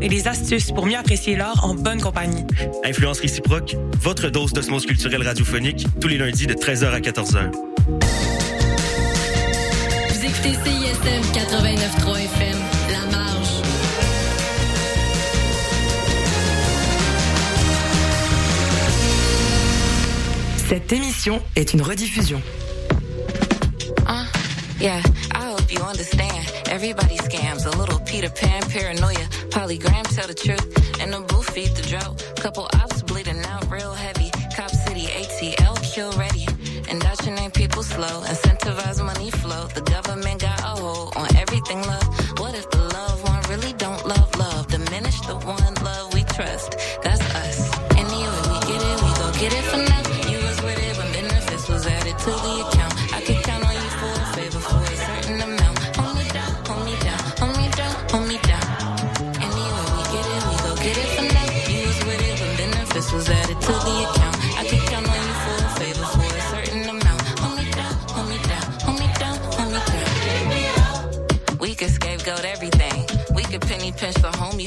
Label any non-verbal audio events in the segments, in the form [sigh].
et des astuces pour mieux apprécier l'art en bonne compagnie. Influence réciproque, votre dose d'osmose culturelle radiophonique, tous les lundis de 13h à 14h. Vous écoutez CISM 89.3 FM, La Marge. Cette émission est une rediffusion. Yeah, I hope you understand. Everybody scams. A little Peter Pan paranoia. Polygram tell the truth. And the booth feed the drought. Couple ops bleeding out real heavy. Cop City, ATL, kill ready. Indoctrinate people slow. Incentivize money flow. The government got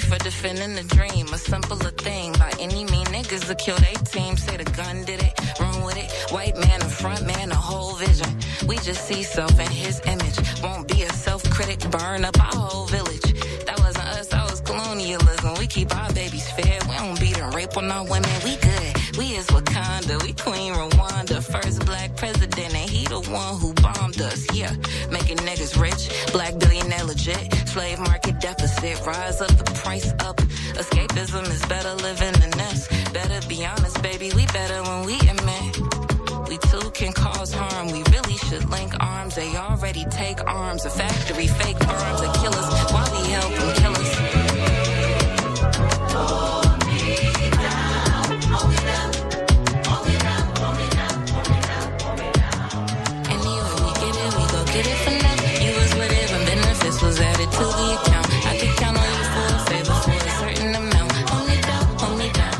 for defending the dream. A simpler thing. By any mean, niggas will kill their team. Say the gun did it, run with it. White man a front, man, a whole vision. We just see self in his image. Won't be a self critic, burn up our whole village. That wasn't us, that was colonialism. We keep our babies fed. We don't beat and rape on our women. We good. We is Wakanda. We Queen Rwanda. First black president, and he the one who bombed us. Yeah, making niggas rich. Black billionaire legit. Slave market deficit. Rise up the price up. Escapism is better living than this. Better be honest, baby. We better when we admit. We too can cause harm. We really should link arms. They already take arms. A factory, fake arms that kill us. Why we help them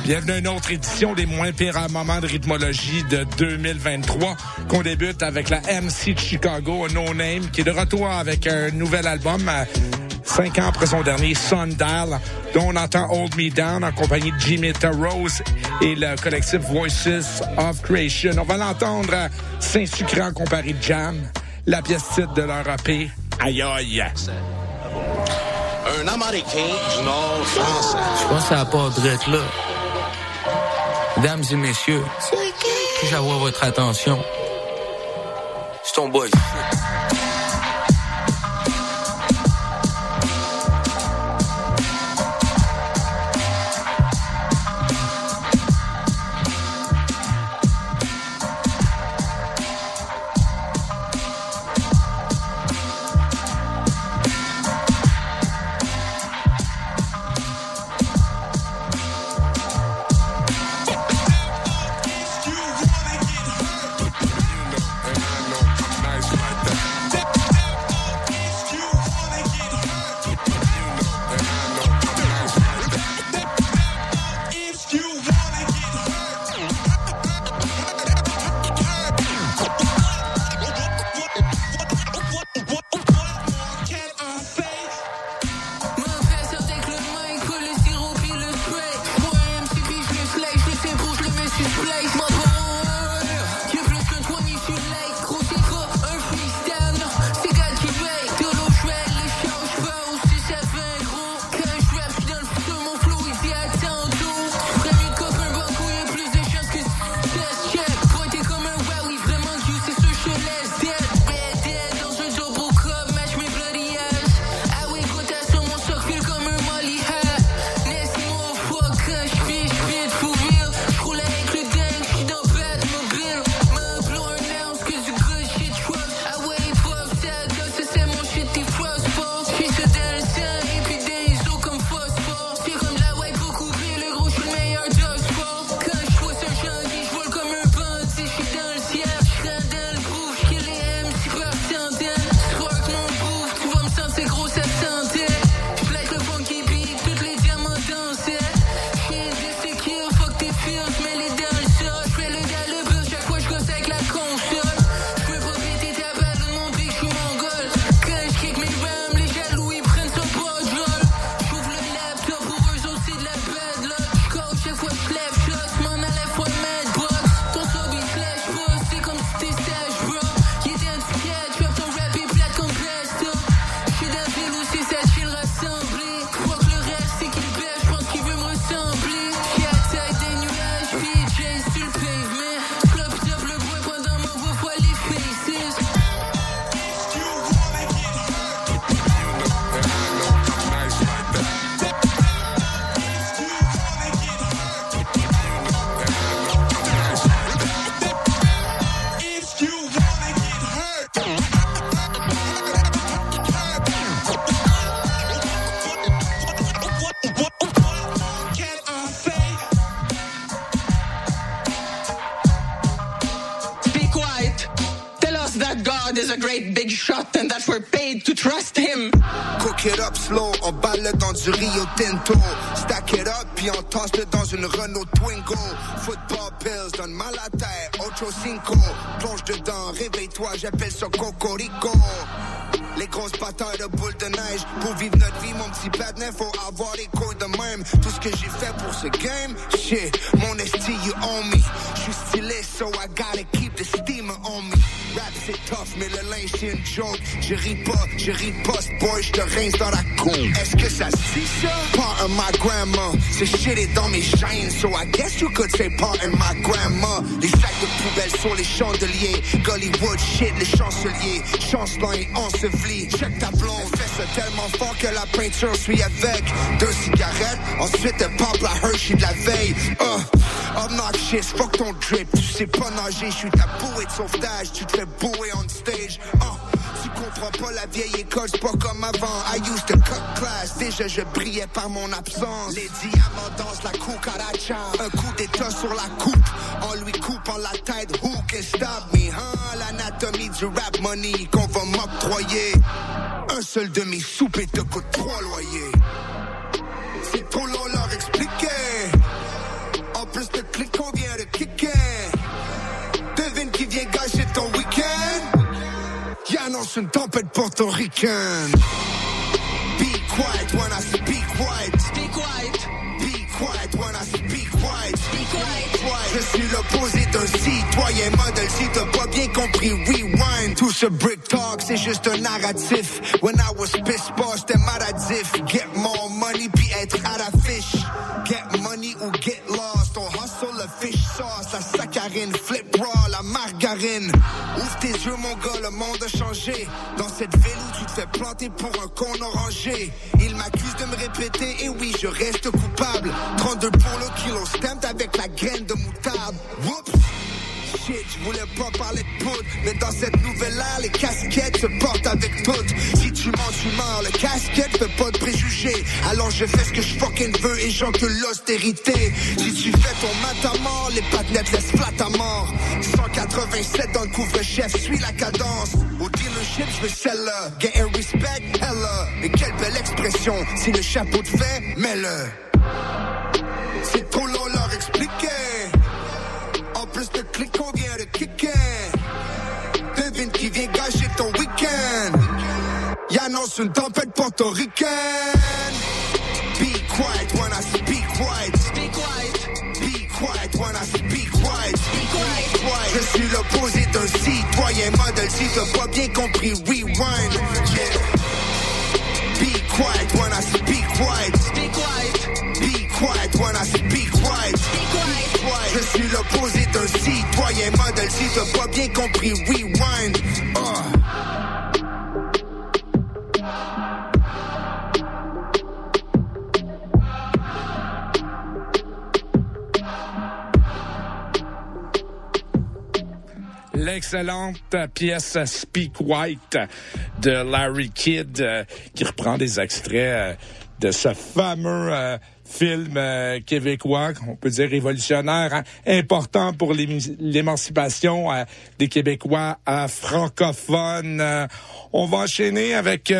Bienvenue à une autre édition des moins pires moments de rythmologie de 2023 qu'on débute avec la MC de Chicago, No Name, qui est de retour avec un nouvel album. euh, Cinq ans après son dernier Sundial, dont on entend Hold Me Down en compagnie de Jimmy Rose et le collectif Voices of Creation. On va l'entendre à Saint-Sucré en compagnie de Jam, la pièce titre de leur EP. Aïe aïe! Un Américain du Nord français. Je pense à la part drette là. Mesdames et messieurs, puis-je avoir votre attention? C'est ton boy. J'appelle ça Cocorico. Les grosses batailles de boules de neige. Pour vivre notre vie, mon petit patinet Faut avoir les couilles de même. Tout ce que j'ai fait pour ce game Shit, mon esti, you own me. J'suis stylé, so I gotta keep the steamer on me. Rap c'est tough, mais le linge c'est une joke. Je ris pas, je riposte, boy, j'te rince dans la cour. Est-ce que ça se dit ça? Part of my grandma Ce shit est dans mes chaînes So I guess you could say part of my grandma les chandeliers. Gollywood shit, les chanceliers. Chancelant et enseveli. Check ta blonde, ça tellement fort que la peinture suit avec. Deux cigarettes, ensuite elle pop la Hershey de la veille. Uh, Obnoxious, fuck ton drip. Tu sais pas nager, je suis ta bouée de sauvetage. Tu te fais bouer on stage. Uh, tu comprends pas la vieille école, c'est pas comme avant. I used to cut class, déjà je brillais par mon absence. Les diamants dansent la cucaracha, un coup d'état sur la coupe. En lui coupant la tête, stop me, hein? L'anatomie du rap money qu'on va m'octroyer. Un seul de mes soupes te coûte trois loyers. C'est trop long leur expliquer. En plus de clic qu'on vient de kicker. Devine qui vient gâcher ton week-end. Il annonce une tempête portoricaine. Be quiet when I speak white. Citoyen modèle. Si t'as pas bien compris, rewind. Tout ce brick talk, c'est juste un narratif. When I was pissed boss, c'était maladif. Get more money, puis être à fiche. Get money ou get lost. On hustle le fish sauce, la saccharine, flip raw, la margarine. Ouvre tes yeux, mon gars, le monde a changé. Dans cette ville où tu te fais planter pour un con orangé. Il m'accuse de me répéter, et oui, je reste coupable. 32 pour le kilo, stamped avec voulais pas parler de poudre, mais dans cette nouvelle ère, les casquettes se portent avec toutes. Si tu mens, tu meurs, le casquette fait pas de préjugés. Alors je fais ce que je fucking veux et j'encule l'austérité. Si tu fais ton mat à mort, les patinettes laissent flat à mort. 187 dans le couvre-chef, suis la cadence. Au dealership, je veux celle-là. Getting respect, hella. Mais quelle belle expression, si le chapeau te fait, mets-le. Il annonce une tempête portoricaine. Be quiet when I speak white. Be quiet. Be quiet when I speak white. Be quiet. Je suis l'opposé d'un citoyen modèle. Si t'as pas bien compris, rewind. Yeah. Be quiet when I speak white. Be quiet. Be quiet when I speak white. Be quiet. Je suis l'opposé d'un citoyen modèle. Si t'as pas bien compris, rewind. L'excellente pièce Speak White de Larry Kidd euh, qui reprend des extraits euh, de ce fameux euh, film québécois, on peut dire révolutionnaire, hein, important pour l'émancipation des Québécois francophones. On va enchaîner avec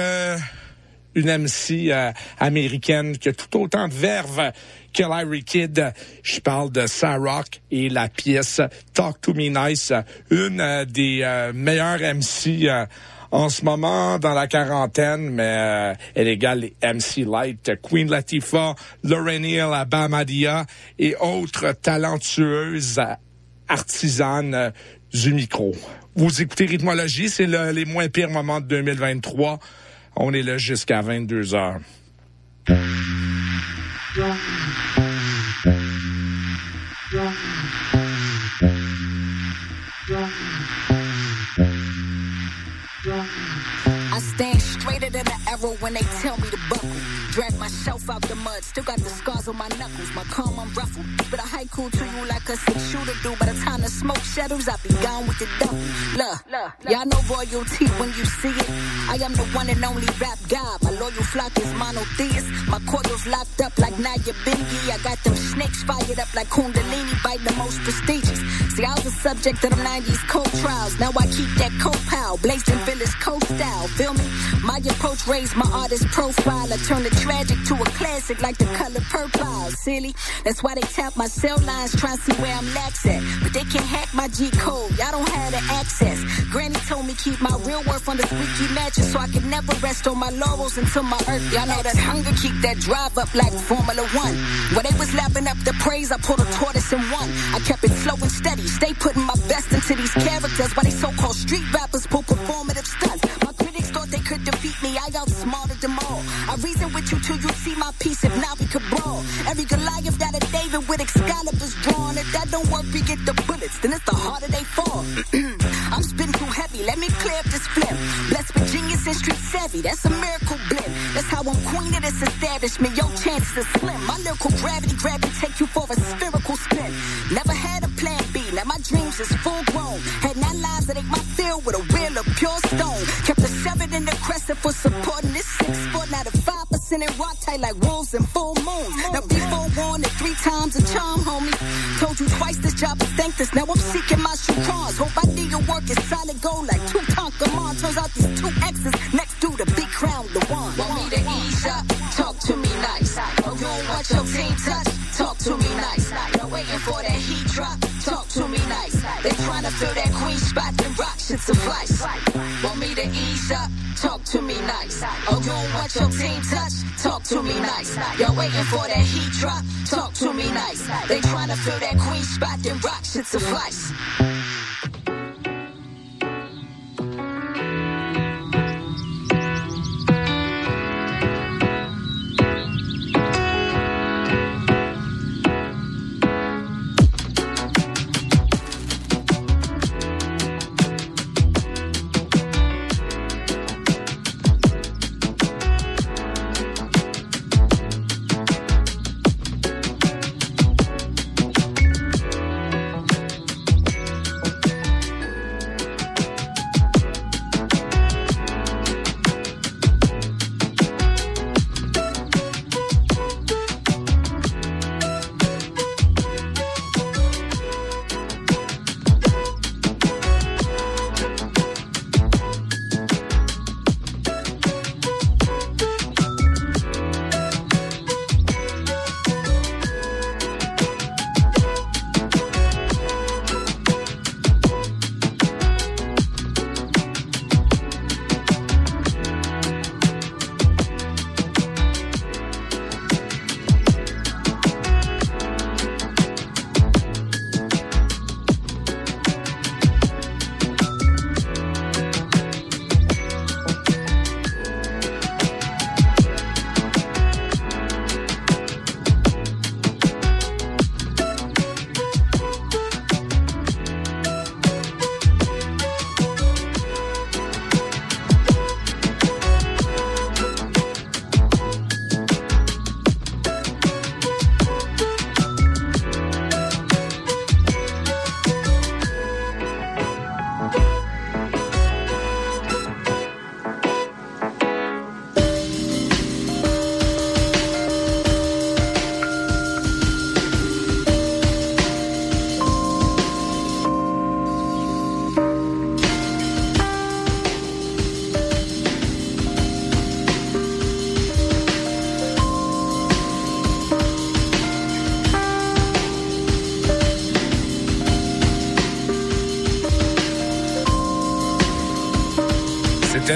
une MC américaine qui a tout autant de verve que Larry Kidd. Je parle de Sarah et la pièce Talk to Me Nice, une euh, des euh, meilleures MC euh, en ce moment dans la quarantaine, mais elle égale les MC Light, Queen Latifah, Lauren Hill, Bamadia et autres talentueuses artisanes du micro. Vous écoutez Rhythmologie, c'est le- les moins pires moments de 2023. On est là jusqu'à 22 heures. When they tell me still got the scars on my knuckles. My calm unruffled. But a haiku to you like a six shooter do. By the time the smoke settles, I'll be gone with the duffel. Look, y'all know royalty when you see it. I am the one and only rap god. My loyal flock is monotheist. My coils locked up like Naya Bingy. I got them snakes fired up like Kundalini, bite the most prestigious. See, I was the subject of them 90s cold trials. Now I keep that cold pow, blazing village cold style. Feel me? My approach raised my artist profile. I turn the tragic to a classic like the color purple. Silly. That's why they tap my cell lines trying to see where I'm lax at. But they can't hack my G code. Y'all don't have the access. Granny told me keep my real worth on the squeaky mattress so I can never rest on my laurels until my earth. Y'all know that hunger keep that drive up like Formula One. When they was lapping up the praise, I pulled a tortoise in one. I kept it slow and steady. Stay putting my best into these characters while they so-called street rappers pull performative stunts. My critics thought they could defeat me. I got outsmarted them all. I reason with you till you see my piece. If not, we could brawl. Every Goliath that a David with Excalibur's drawn. If that don't work, we get the bullets. Then it's the harder they fall. [clears throat] I'm spitting too heavy. Let me clear up this flip. Blessed with genius and street savvy. That's a miracle blip. That's how I'm queen of this establishment. Your chances are slim. My lyrical gravity grab and take you for a spherical spin. Never had a plan B. Now my dreams is full grown. Had nine lives that ain't my field with a wheel of pure stone. Kept a seven in the crescent for supporting rock tight like wolves and full moons. Now before warned it three times a charm, homie. Told you twice this job is thankless. Now I'm seeking my chiffons. Hope I need your work is solid gold like two Tonkamon. Turns out these two X's next to the big crown, the one. Want me to ease up? Talk to me nice. Oh, you don't want your team touch? Talk to me nice. You're waiting for that heat drop? Talk to me nice. They trying to fill that queen spot and rock should suffice. Want me to ease up? Nice. Oh, you don't want your team touch? Talk to me nice. You're waiting for that heat drop? Talk to me nice. They trying to fill that queen spot and rock shit suffice.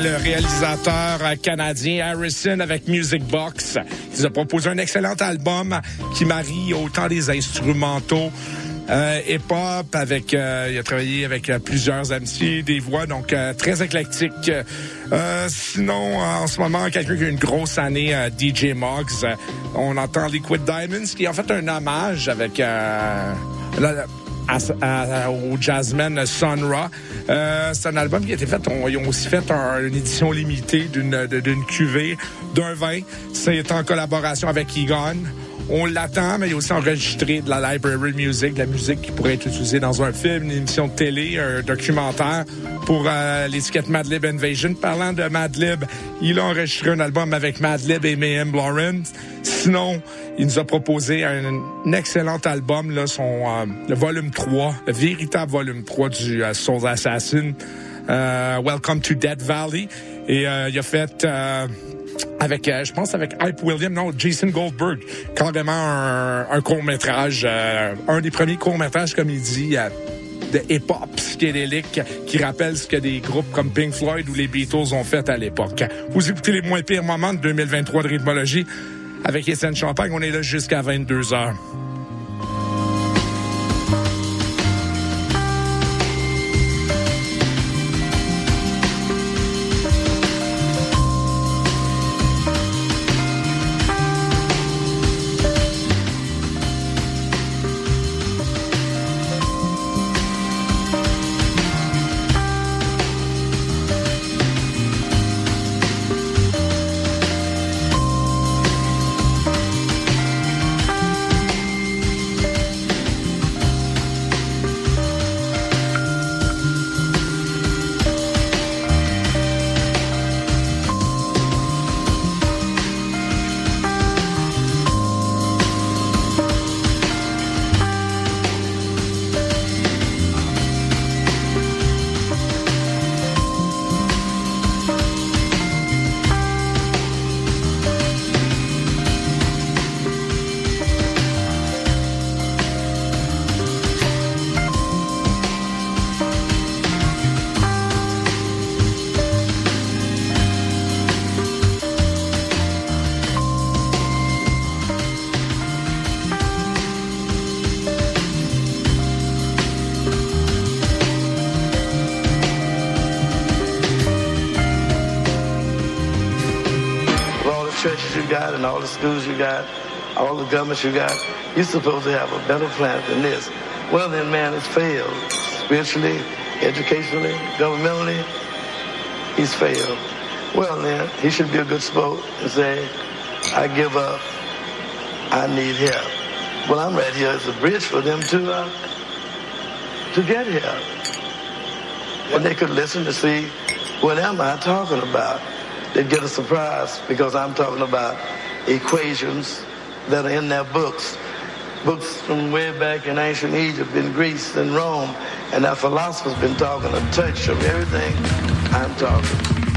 Le réalisateur canadien Harrison avec Music Box. Il a proposé un excellent album qui marie autant des instrumentaux euh, hip-hop avec euh, il a travaillé avec euh, plusieurs MC, des voix donc euh, très éclectique. Euh, sinon en ce moment quelqu'un qui a une grosse année DJ Moggs, on entend Liquid Diamonds qui a fait un hommage avec à, à, au jazzman Sun Ra. Euh, c'est un album qui a été fait, on, ils ont aussi fait un, une édition limitée d'une d'une cuvée d'un vin. C'est en collaboration avec Egon. On l'attend, mais il est aussi enregistré de la library music, de la musique qui pourrait être utilisée dans un film, une émission de télé, un documentaire pour euh, l'étiquette Madlib Invasion. Parlant de Madlib, il a enregistré un album avec Madlib et Mayhem Lawrence. Sinon, il nous a proposé un, excellent album, là, son, euh, le volume 3, le véritable volume 3 du euh, Assassin. Euh, Welcome to Dead Valley. Et euh, il a fait avec, euh, je pense, avec Hype William, non, Jason Goldberg, carrément un, un court-métrage, euh, un des premiers courts-métrages, comme il dit, euh, de hip-hop psychédélique qui rappelle ce que des groupes comme Pink Floyd ou les Beatles ont fait à l'époque. Vous écoutez les moins pires moments de 2023 de rythmologie avec Étienne Champagne. On est là jusqu'à 22 heures. Got, all the governments you got, you're supposed to have a better plan than this. Well, then, man, it's failed. Spiritually, educationally, governmentally, he's failed. Well, then, he should be a good sport and say, I give up. I need help. Well, I'm right here as a bridge for them to, uh, to get help. And they could listen to see what am I talking about. They'd get a surprise because I'm talking about equations that are in their books. Books from way back in ancient Egypt, in Greece, and Rome. And our philosophers been talking a touch of everything I'm talking.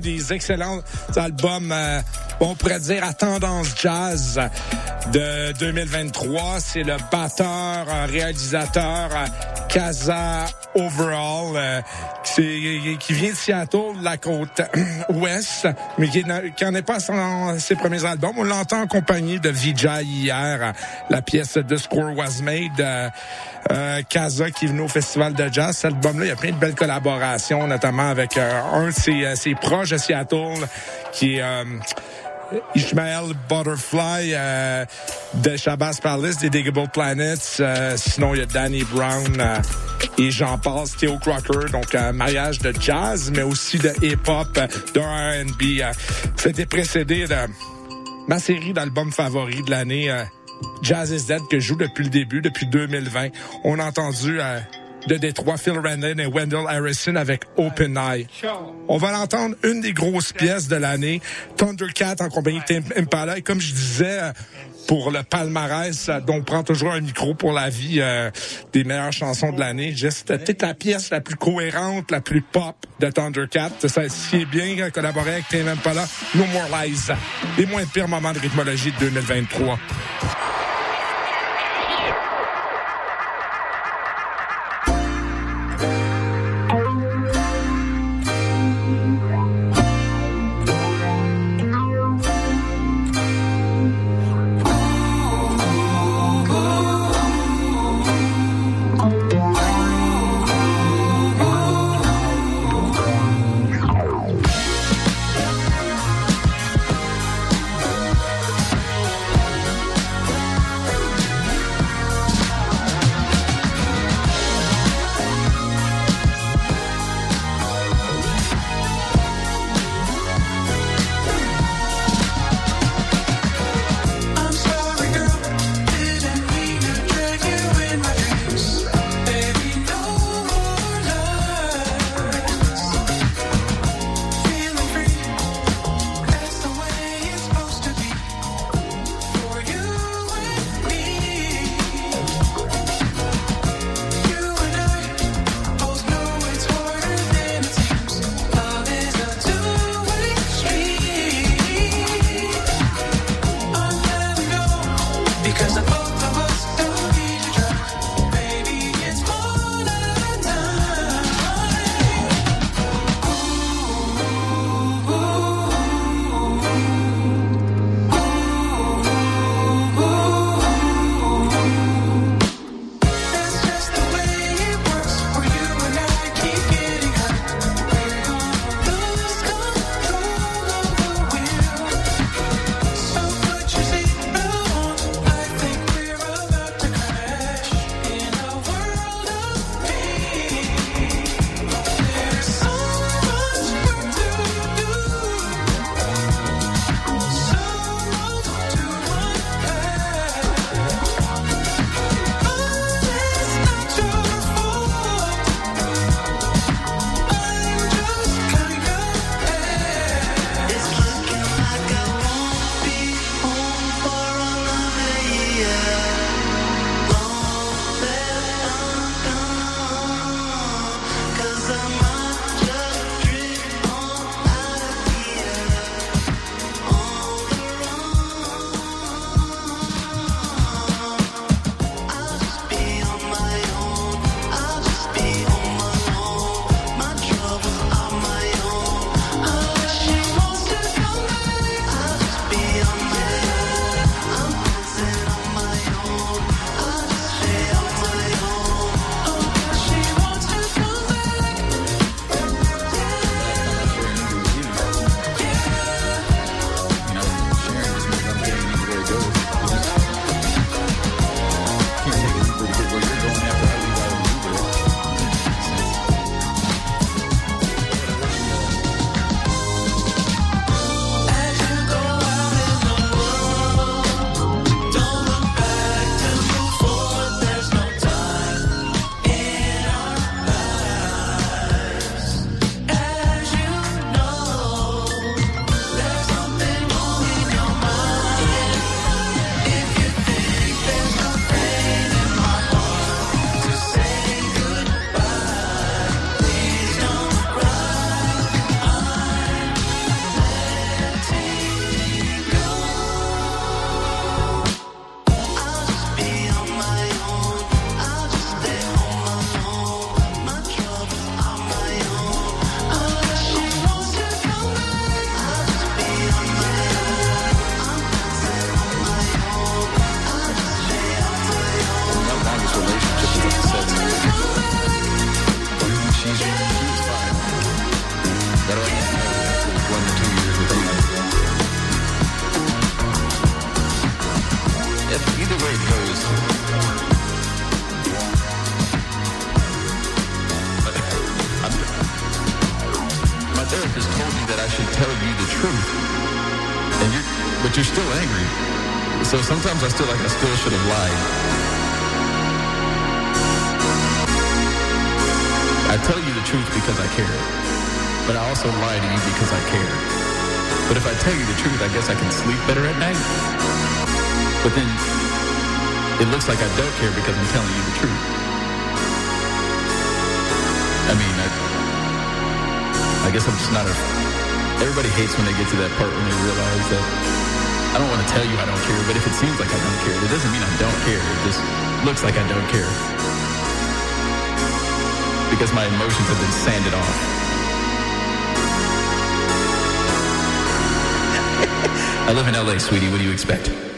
Des excellents albums, euh, on pourrait dire à tendance jazz de 2023. C'est le batteur, euh, réalisateur euh, Casa Overall, qui, vient de Seattle, de la côte ouest, mais qui n'en est pas son- ses premiers albums. On l'entend en compagnie de Vijay hier, la pièce The Score Was Made. Euh, Casa qui est au festival de jazz. Cet album-là, il y a plein de belles collaborations, notamment avec euh, un de ses, euh, ses proches de Seattle, qui est euh, Ishmael Butterfly euh, de Shabazz Palace, des Diggable Planets. Euh, sinon, il y a Danny Brown euh, et j'en passe, Theo Crocker. Donc, un mariage de jazz, mais aussi de hip-hop, euh, de R&B. Euh, C'était précédé de ma série d'albums favoris de l'année, euh, Jazz is Dead, que je joue depuis le début, depuis 2020. On a entendu euh, de Détroit Phil Randon et Wendell Harrison avec Open Eye. On va l'entendre une des grosses pièces de l'année, Thundercat en compagnie de Impala. Et comme je disais, euh, pour le palmarès, euh, dont on prend toujours un micro pour la vie euh, des meilleures chansons de l'année, c'était peut-être la pièce la plus cohérente, la plus pop de Thundercat. Ça est bien euh, collaboré avec Tim Impala. No More Lies. Les moins pires moments de rythmologie de 2023. Sleep better at night. But then it looks like I don't care because I'm telling you the truth. I mean, I, I guess I'm just not a. Everybody hates when they get to that part when they realize that I don't want to tell you I don't care, but if it seems like I don't care, it doesn't mean I don't care. It just looks like I don't care. Because my emotions have been sanded off. I live in LA, sweetie. What do you expect?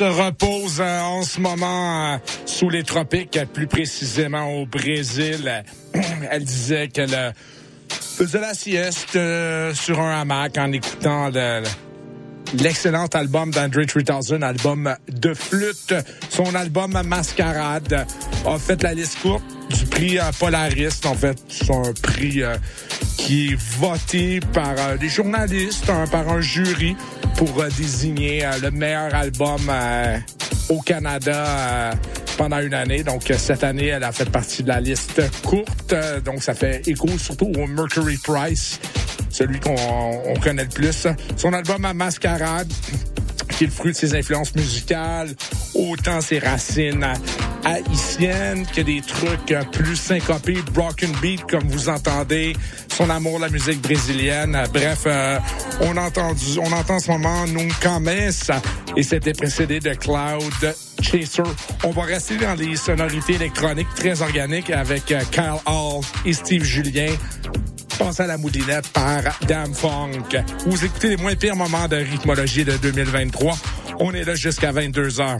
Se repose euh, en ce moment euh, sous les tropiques, euh, plus précisément au Brésil. [clears throat] Elle disait qu'elle faisait la sieste sur un hamac en écoutant le- l'excellent album d'André 3000, album de flûte. Son album Mascarade a fait la liste courte. Du prix euh, Polariste. En fait, c'est un prix euh, qui est voté par euh, des journalistes, hein, par un jury pour euh, désigner le meilleur album au Canada pendant une année. Donc, cette année, elle a fait partie de la liste courte. Donc, ça fait écho surtout au Mercury Price, celui qu'on on connaît le plus. Son album à Mascarade, qui est le fruit de ses influences musicales, autant ses racines haïtiennes que des trucs euh, plus syncopés, broken beat, comme vous entendez, son amour de la musique brésilienne. Bref, euh, on, a entendu, on entend en ce moment Nunca Mesa et c'était précédé de Cloud Chaser. On va rester dans les sonorités électroniques très organiques avec euh, Kyle Hall et Steve Julien. Pense à la moulinette par Dam Funk. Vous écoutez les moins pires moments de rythmologie de 2023. On est là jusqu'à 22 heures.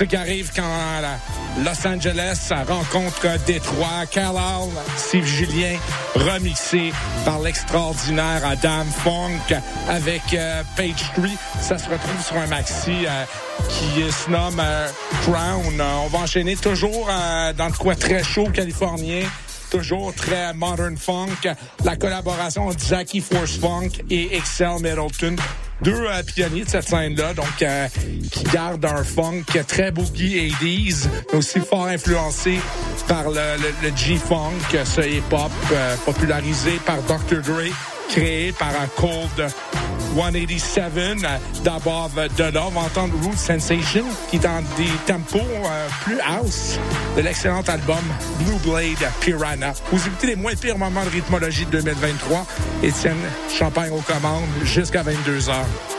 Ce qui arrive quand Los Angeles rencontre Détroit. Carlisle, Steve Julien, remixé par l'extraordinaire Adam Funk avec euh, Page 3. Ça se retrouve sur un maxi euh, qui se nomme euh, Crown. on va enchaîner toujours dans le coin très chaud californien toujours très modern funk. La collaboration entre Jackie Force Funk et Excel Middleton. Deux euh, pionniers de cette scène-là, donc euh, qui gardent un funk très boogie 80s, mais aussi fort influencé par le, le- G-funk, ce hip-hop euh, popularisé par Dr. Dre, créé par un Cold 187. D'abord, de là, on va entendre Root Sensation, qui est dans des tempos plus house de l'excellent album Blue Blade Piranha. Vous écoutez les moins pires moments de rythmologie de 2023. Étienne Champagne aux commandes jusqu'à 22 heures.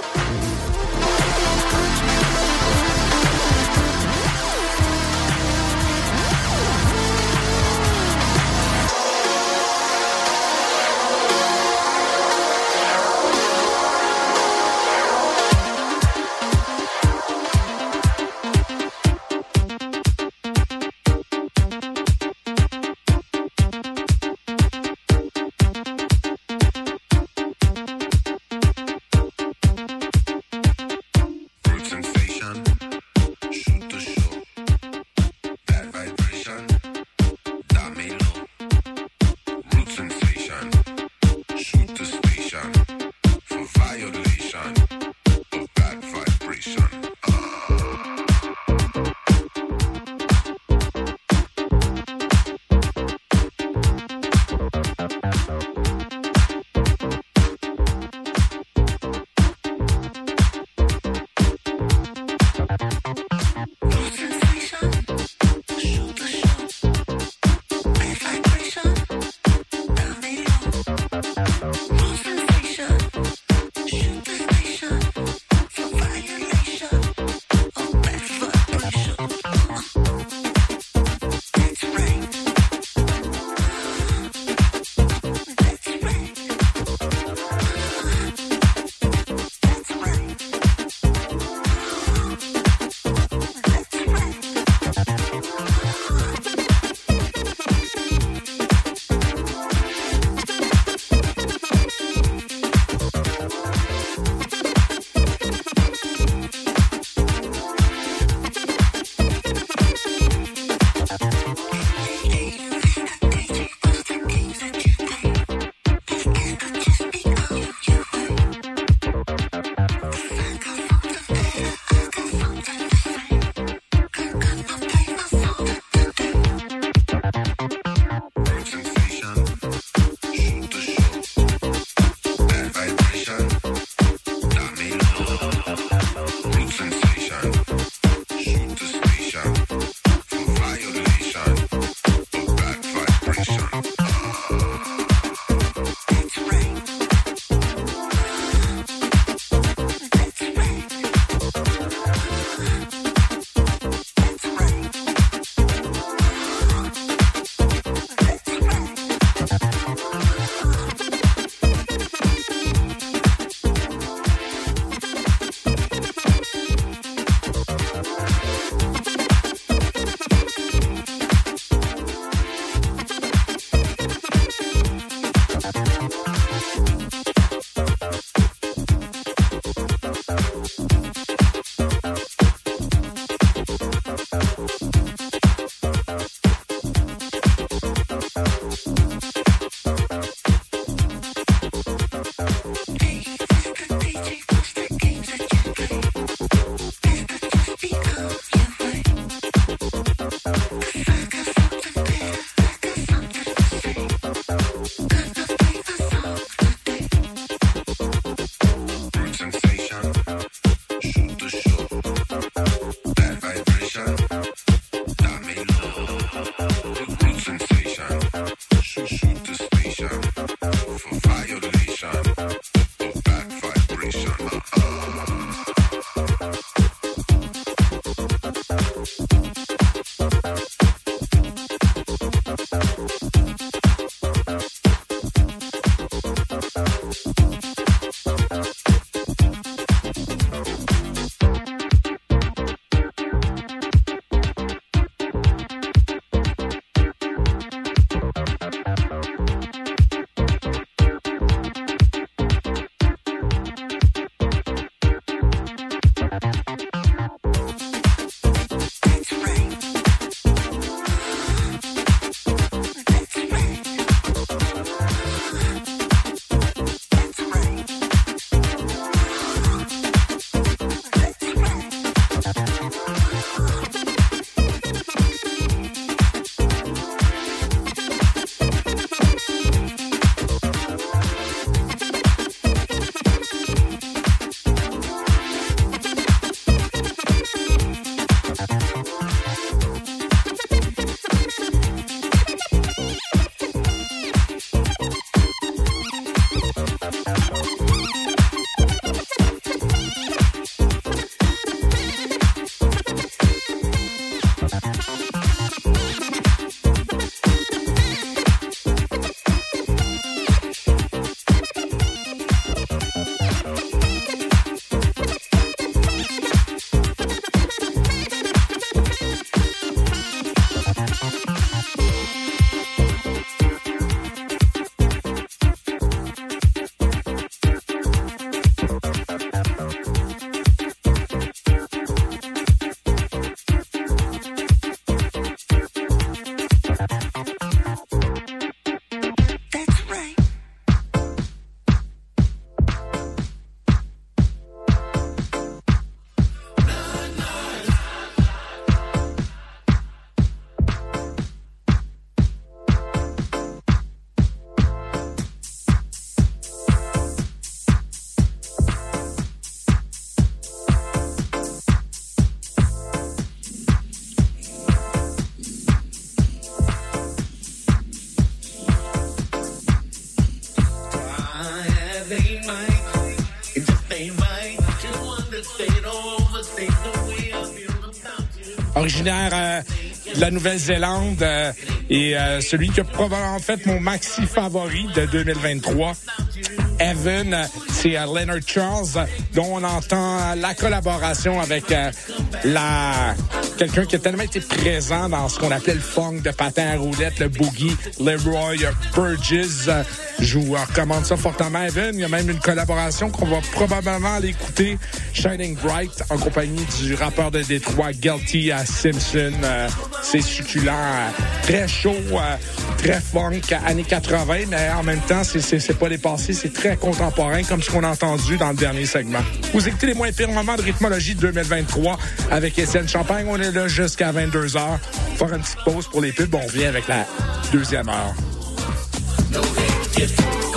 La Nouvelle-Zélande euh, et euh, celui qui a probablement fait mon maxi favori de 2023. Evan, c'est euh, Leonard Charles, dont on entend euh, la collaboration avec euh, la quelqu'un qui a tellement été présent dans ce qu'on appelait le funk de patin à roulette, le boogie, Leroy Burgess. Je vous recommande ça fortement, Evan. Il y a même une collaboration qu'on va probablement aller écouter, Shining Bright, en compagnie du rappeur de Détroit, Guilty à Simpson. Euh, C'est succulent, euh, très chaud, euh, très funk, années 80, mais en même temps, c'est- pas dépassé, c'est très contemporain, comme ce qu'on a entendu dans le dernier segment. Vous écoutez les moins pires moments de rythmologie de 2023 avec Étienne Champagne. On est là jusqu'à 22h. Faire une petite pause pour les pubs. On revient avec la deuxième heure. shift.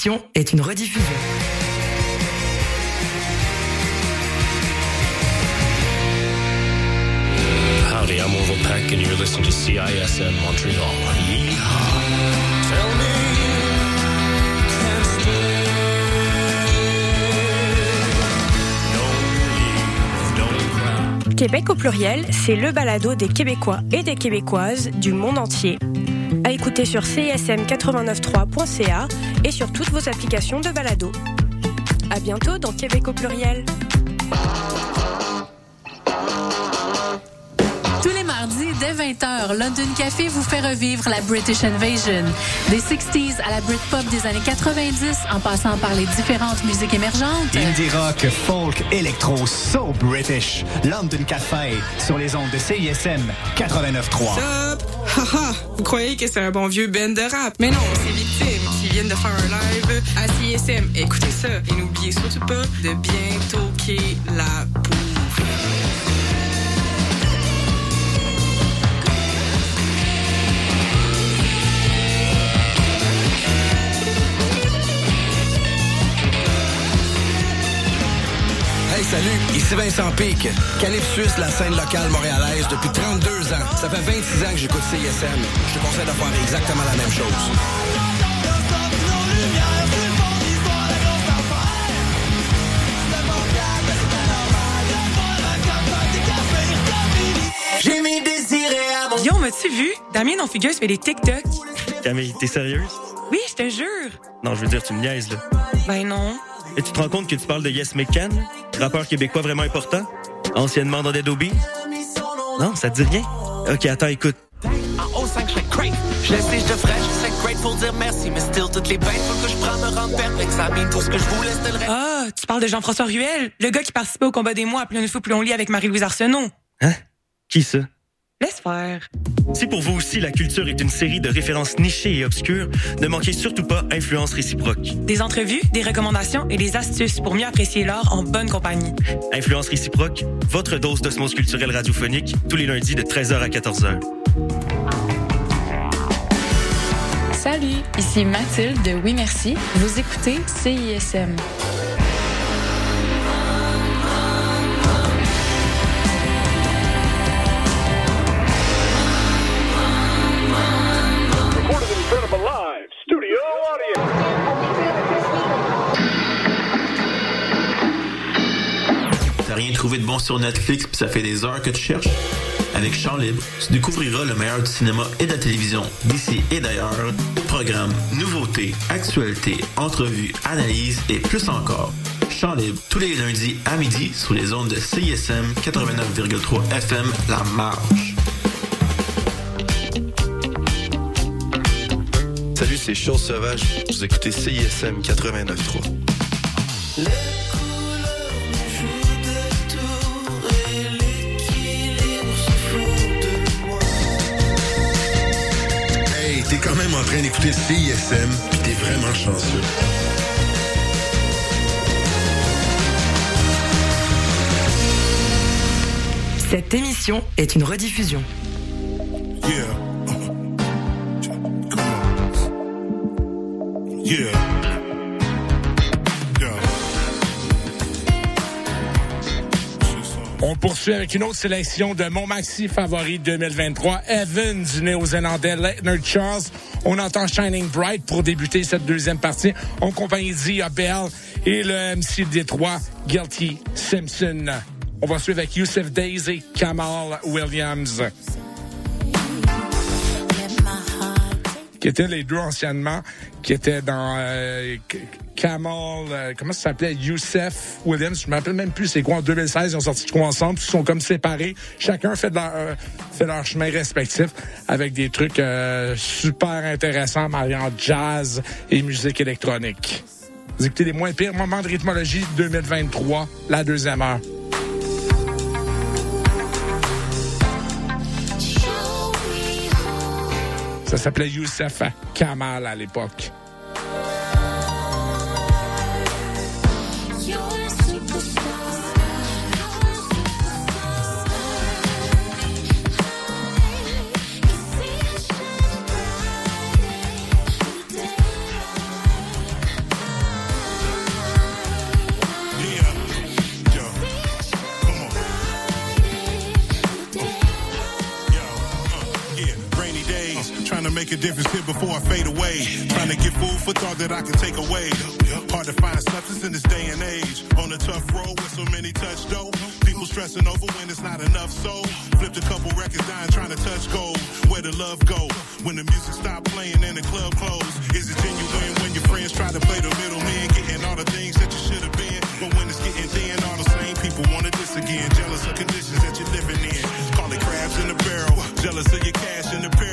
Émission est une rediffusion. Howdy, I'm Orville Peck, and you're listening to CISM Montreal. Yeehaw. Tell me you stay. Québec au pluriel, c'est le balado des Québécois et des Québécoises du monde entier. À écouter sur cism893.ca et sur toutes vos applications de balado. À bientôt dans Québec au pluriel. Tous les mardis, dès 20h, London Café vous fait revivre la British Invasion. Des 60s à la Britpop des années 90, en passant par les différentes musiques émergentes. Indie rock, folk, électro, so British. London Café, sur les ondes de CISM 89.3. Haha, vous croyez que c'est un bon vieux band de rap? Mais non, c'est Victime qui viennent de faire un live à CISM. Écoutez ça et n'oubliez surtout pas de bien toquer la salut, ici Vincent Pic. Calypsus, la scène locale montréalaise depuis 32 ans. Ça fait 26 ans que j'écoute CISM. Je te conseille de faire exactement la même chose. J'ai mis désiré à mon... Yo, m'as-tu vu? Damien, non figure, fait des TikTok. Camille, t'es sérieuse? Oui, je te jure. Non, je veux dire, tu me niaises, là. Ben non. Et tu te rends compte que tu parles de Yes McCann, rappeur québécois vraiment important, anciennement dans Dead? Non, ça te dit rien? Ok, attends, écoute. En haut 5, je serais crave. Je laisse je te ferais, je serais grateful dire merci. Mais still, toutes les bêtes, faut que je prenne me rendre perplexe. Ça mine tout ce que je voulais, c'était le reste. Ah, tu parles de Jean-François Ruel, le gars qui participait au combat des mois à Plus on est fou, plus on lit avec Marie-Louise Arsenault. Hein? Qui ça? Laisse faire. Si pour vous aussi la culture est une série de références nichées et obscures, ne manquez surtout pas Influence réciproque. Des entrevues, des recommandations et des astuces pour mieux apprécier l'art en bonne compagnie. Influence réciproque, votre dose d'osmose culturelle radiophonique, tous les lundis de 13h à 14h. Salut, ici Mathilde de Oui Merci. Vous écoutez CISM. Trouvé de bon sur Netflix puis ça fait des heures que tu cherches? Avec Chant Libre, tu découvriras le meilleur du cinéma et de la télévision d'ici et d'ailleurs. Programmes, nouveautés, actualités, entrevues, analyses et plus encore. Chant Libre, tous les lundis à midi sur les ondes de CISM 89,3 FM La Marge. Salut, c'est Chose Sauvage. Vous écoutez CISM 89.3. quand même en train d'écouter le CISM, pis t'es vraiment chanceux. Cette émission est une rediffusion. Yeah. Yeah. On poursuit avec une autre sélection de mon maxi favori 2023, Evans du néo-zélandais Leonard Charles. On entend Shining Bright pour débuter cette deuxième partie en compagnie d'Ia Bell et le MC de Détroit, Guilty Simpson. On va suivre avec Youssef Daisy, Kamal Williams. Qui étaient les deux anciennement, qui étaient dans euh, Kamal, euh, comment ça s'appelait, Youssef Williams, je me rappelle même plus c'est quoi, en 2016, ils ont sorti de quoi ensemble, ils sont comme séparés, chacun fait, de leur, euh, fait leur chemin respectif avec des trucs euh, super intéressants, mariant jazz et musique électronique. Vous écoutez les moins pires moments de rythmologie 2023, la deuxième heure. Ça s'appelait Youssef Kamal à l'époque. Make a difference here before I fade away. Trying to get food for thought that I can take away. Hard to find substance in this day and age. On a tough road with so many touch dough. People stressing over when it's not enough. So flipped a couple records down trying to touch gold. Where the love go? When the music stop playing and the club close. Is it genuine when your friends try to play the middleman, getting all the things that you should have been? But when it's getting thin, all the same people want to diss again. Jealous of conditions that you're living in. Call it crabs in the barrel. Jealous of your cash in the barrel.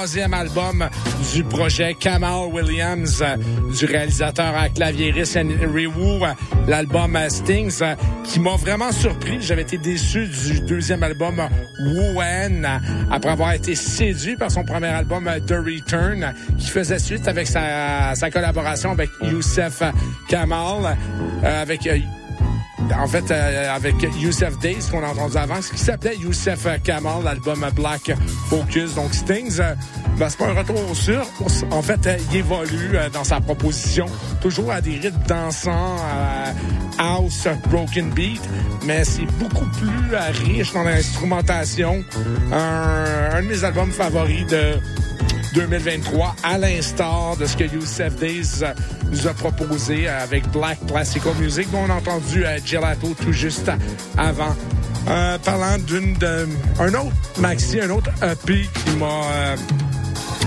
Troisième album du projet Kamal Williams, euh, du réalisateur à clavieriste Henry Wu, euh, l'album euh, Stings, qui m'a vraiment surpris. J'avais été déçu du deuxième album Wu Wen, euh, après avoir été séduit par son premier album The Return, qui faisait suite avec sa, sa collaboration avec Youssef Kamal, avec en fait, euh, avec Youssef Days, qu'on a entendu avant, ce qui s'appelait Youssef Kamal, l'album Black Focus. Donc, Stings, euh, ben, c'est pas un retour sûr. En fait, il évolue euh, dans sa proposition, toujours à des rythmes dansants, house, broken beat, mais c'est beaucoup plus riche dans l'instrumentation. Un, un de mes albums favoris de 2023, à l'instar de ce que Youssef Days euh, nous a proposé euh, avec Black Classical Music, dont on a entendu euh, Gelato tout juste avant. Euh, parlant d'une un autre maxi, un autre EP qui m'a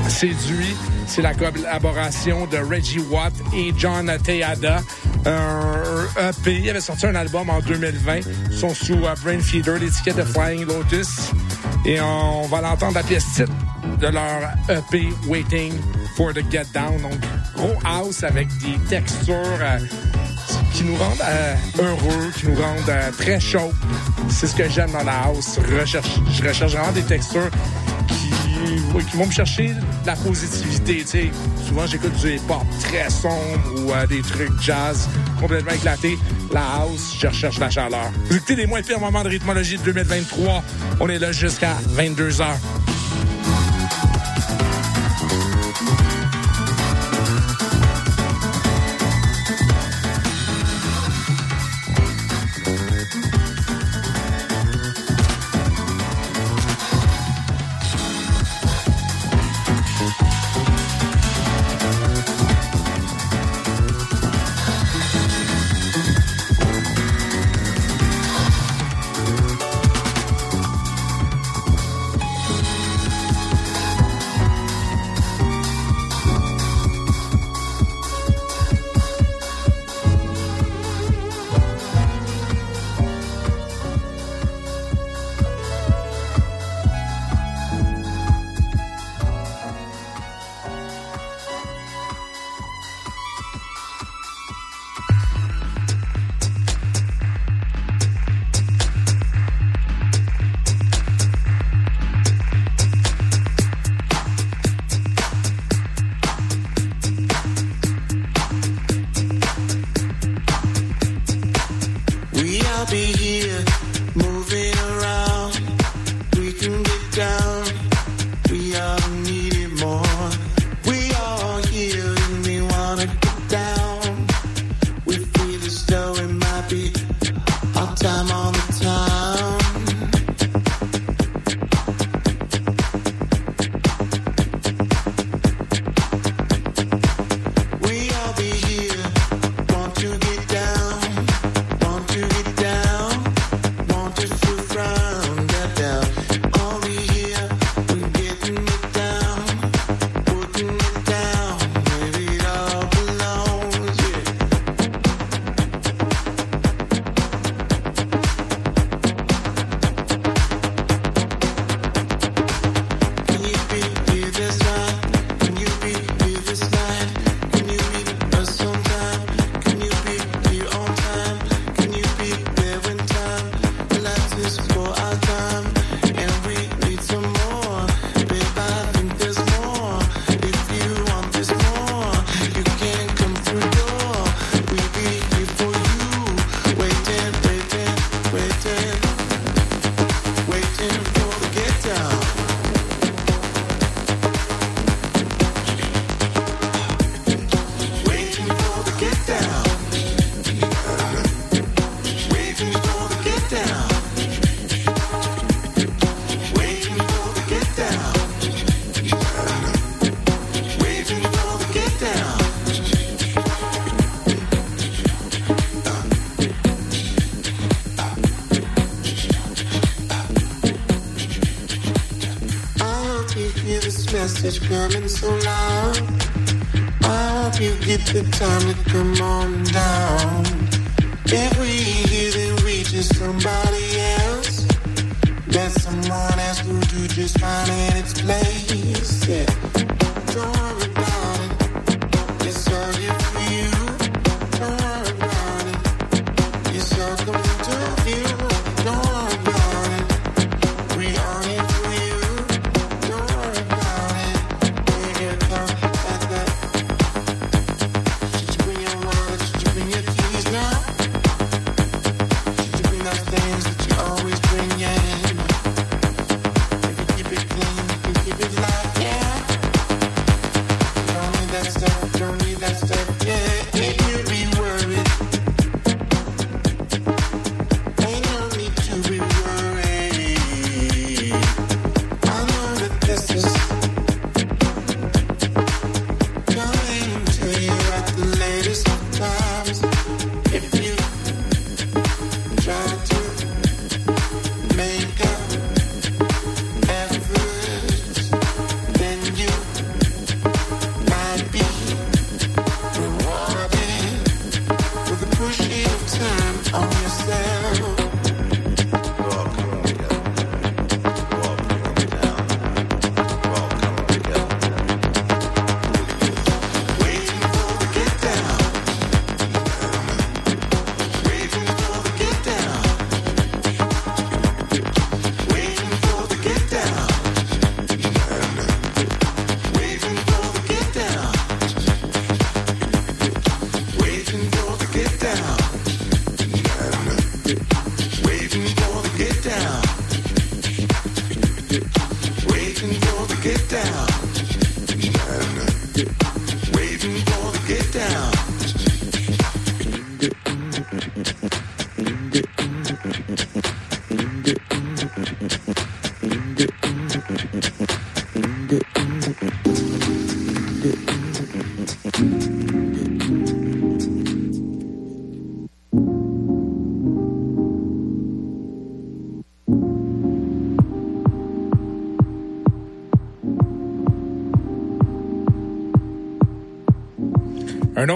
séduit, c'est la collaboration de Reggie Watt et John Teada. Un EP, il avait sorti un album en 2020, ils sont sous Brain Feeder, l'étiquette de Flying Lotus, et on va l'entendre la pièce titre de leur EP Waiting for the Get Down. Donc, gros house avec des textures euh, qui nous rendent euh, heureux, qui nous rendent euh, très chauds. C'est ce que j'aime dans la house. Je recherche vraiment des textures qui, vont me chercher la positivité. Souvent, j'écoute du hip-hop très sombre ou des trucs jazz complètement éclatés. La house, je recherche la chaleur. Vous écoutez les moins pires moments de rythmologie de 2023. On est là jusqu'à 22 h coming so loud. I hope you get the time to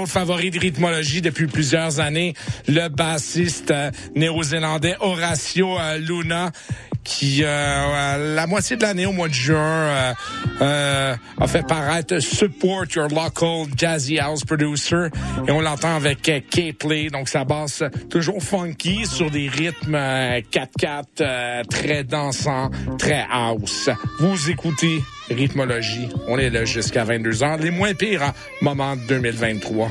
favori de rythmologie depuis plusieurs années, le bassiste euh, néo-zélandais Horacio euh, Luna qui euh, euh, la moitié de l'année au mois de juin a fait paraître Support Your Local Jazzy House Producer et on l'entend avec K-Play donc ça basse toujours funky sur des rythmes 4-4 très dansants, très house. Vous écoutez rythmologie. On est là jusqu'à 22 h Les moins pires en moment 2023.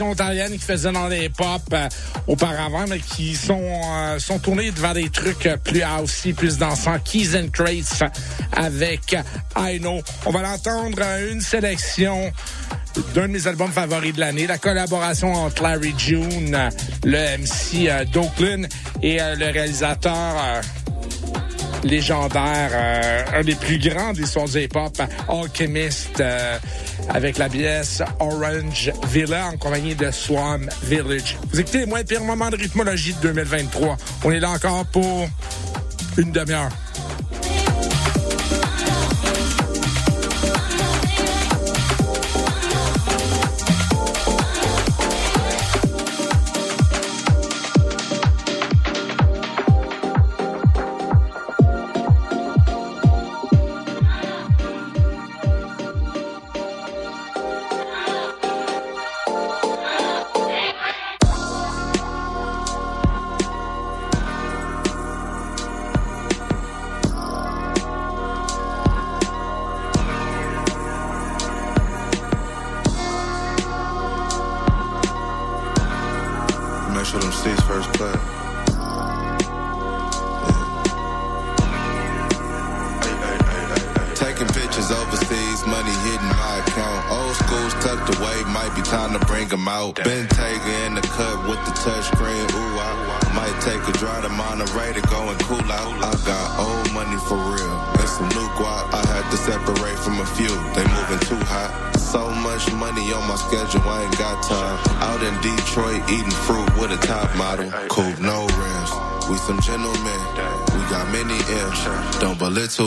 Formation ontarienne qui faisait dans les pop euh, auparavant, mais qui sont, euh, sont tournés devant des trucs plus aussi plus dansants. Keys and Crates avec I Know. On va l'entendre euh, une sélection d'un de mes albums favoris de l'année, la collaboration entre Larry June, le MC d'Oakland et le réalisateur légendaire, un des plus grands des sons hip-hop, Alchemist, avec la pièce Orange Villa en compagnie de Swan Village. Vous écoutez les moins pires moments de rythmologie de 2023. On est là encore pour une demi-heure.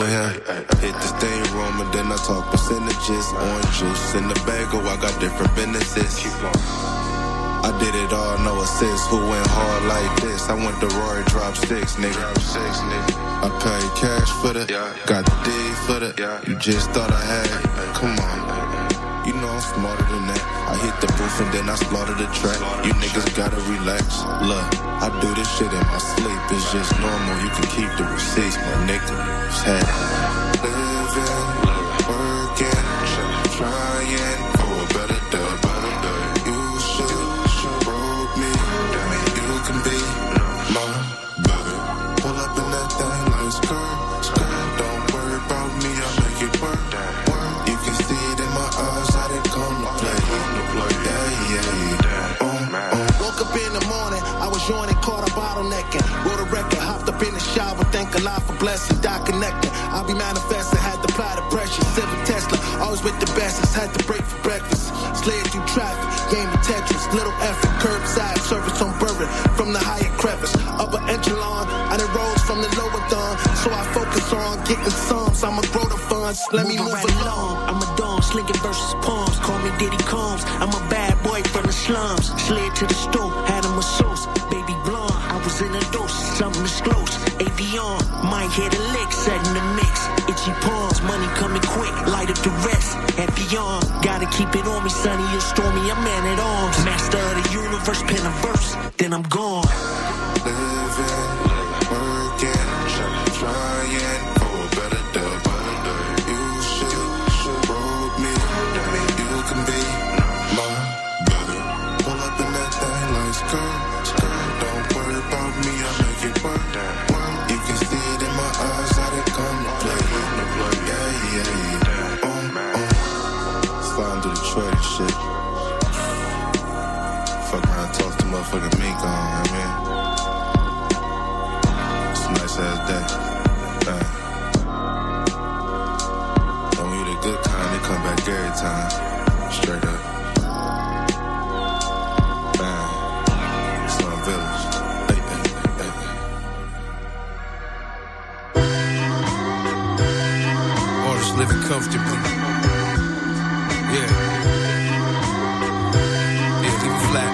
Him. Hit the stain room and then I talk percentages. Orange juice in the bagel. Oh, I got different businesses. I did it all, no assist. Who went hard like this? I went to Rory drop six, nigga. I paid cash for the, got the D for the. You just thought I had. Come on. You know I'm smarter than that. I hit the booth and then I slaughter the track. You niggas gotta relax. Look, I do this shit in my sleep. It's just normal. You can keep the receipts, my nigga. Living, working, trying thank Allah for blessing, dot connecting. I'll be manifesting, had to apply the pressure. Civic Tesla, always with the bestest, had to break for breakfast. Slid through traffic, game of Tetris, little effort, curbside service on Bourbon from the higher crevice. Upper echelon, I done rose from the lower dawn, so I focus on getting sums. I'ma grow the funds, let me move along. I'm a dawn, slinging versus palms. Call me Diddy Combs. I'm a bad boy from the slums. Slid to the store, Yeah. Yeah, flat.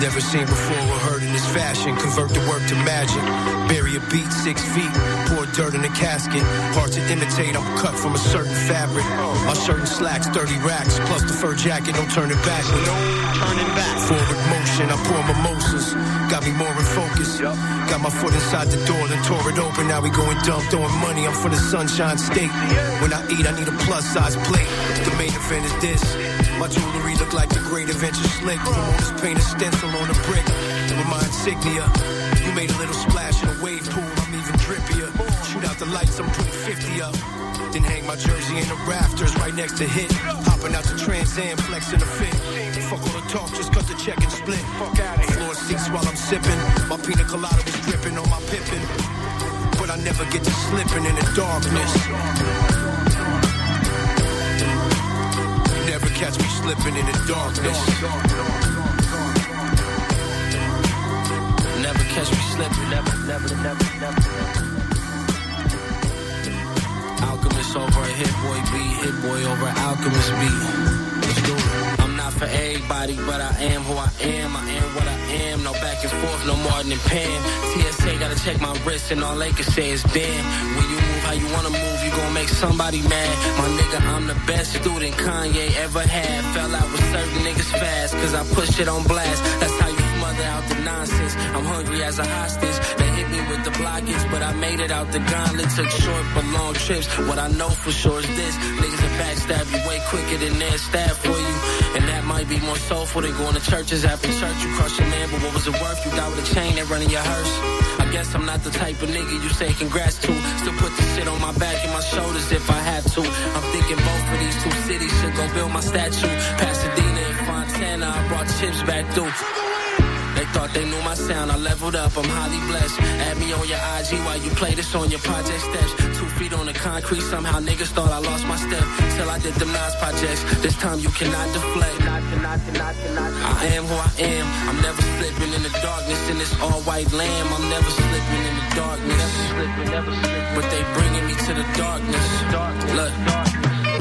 Never seen before or heard in this fashion. Convert the work to magic. Bury a beat six feet. Pour dirt in a casket. Hard to imitate. I'm cut from a certain fabric. My shirt and slacks, 30 racks. Plus the fur jacket. Don't turn it back. No turning back. Forward motion. I pour mimosas. Got me more in focus. Got my foot inside the door. Then tore it open. Now we going dumb. Throwing money. I'm from the sunshine state. When I eat, I need a plus size plate. The main event is this. My jewelry look like the great adventure slick. Promoters paint a stencil on a brick. With my insignia. You made a little splash in a wave pool. I'm even drippier. Shoot out the lights, I'm putting 50 up. Then hang my jersey in the rafters right next to hit. Hopping out the Trans Am, flexing a fit. Fuck all the talk, just cut the check and split. Fuck out of Floor seats while I'm sipping. My pina colada was dripping on my pippin. But I never get to slipping in the darkness. You never catch me slipping in the darkness. Slipping, never, never, never, never. Alchemist over a hit boy beat, hit boy over Alchemist beat. Let's do it. I'm not for everybody, but I am who I am. I am what I am. No back and forth, no more than pen. TSA gotta check my wrist, and all they can say is damn. When you move how you wanna move, you gon' make somebody mad. My nigga, I'm the best student Kanye ever had. Fell out with certain niggas fast, cause I push it on blast. That's how you smother out the nonsense. I'm hungry as a hostage. They hit me with the blockage, but I made it out the gauntlet. Took short but long trips. What I know for sure is this: niggas will backstab you way quicker than they'll stab for you. And that might be more soulful than going to churches after church. You crush your man, but what was it worth? You died with a chain and running your hearse. I guess I'm not the type of nigga you say congrats to. Still put the shit on my back and my shoulders if I have to. I'm thinking both of these two cities should go build my statue. Pasadena and Fontana, I brought chips back through. Thought they knew my sound, I leveled up, I'm highly blessed. Add me on your IG while you play this on your project steps. Two feet on the concrete, somehow niggas thought I lost my step. Till I did them Nas projects, this time you cannot deflect. I am who I am, I'm never slipping in the darkness in this all white lamb. I'm never slipping in the darkness. But they bringing me to the darkness. Look.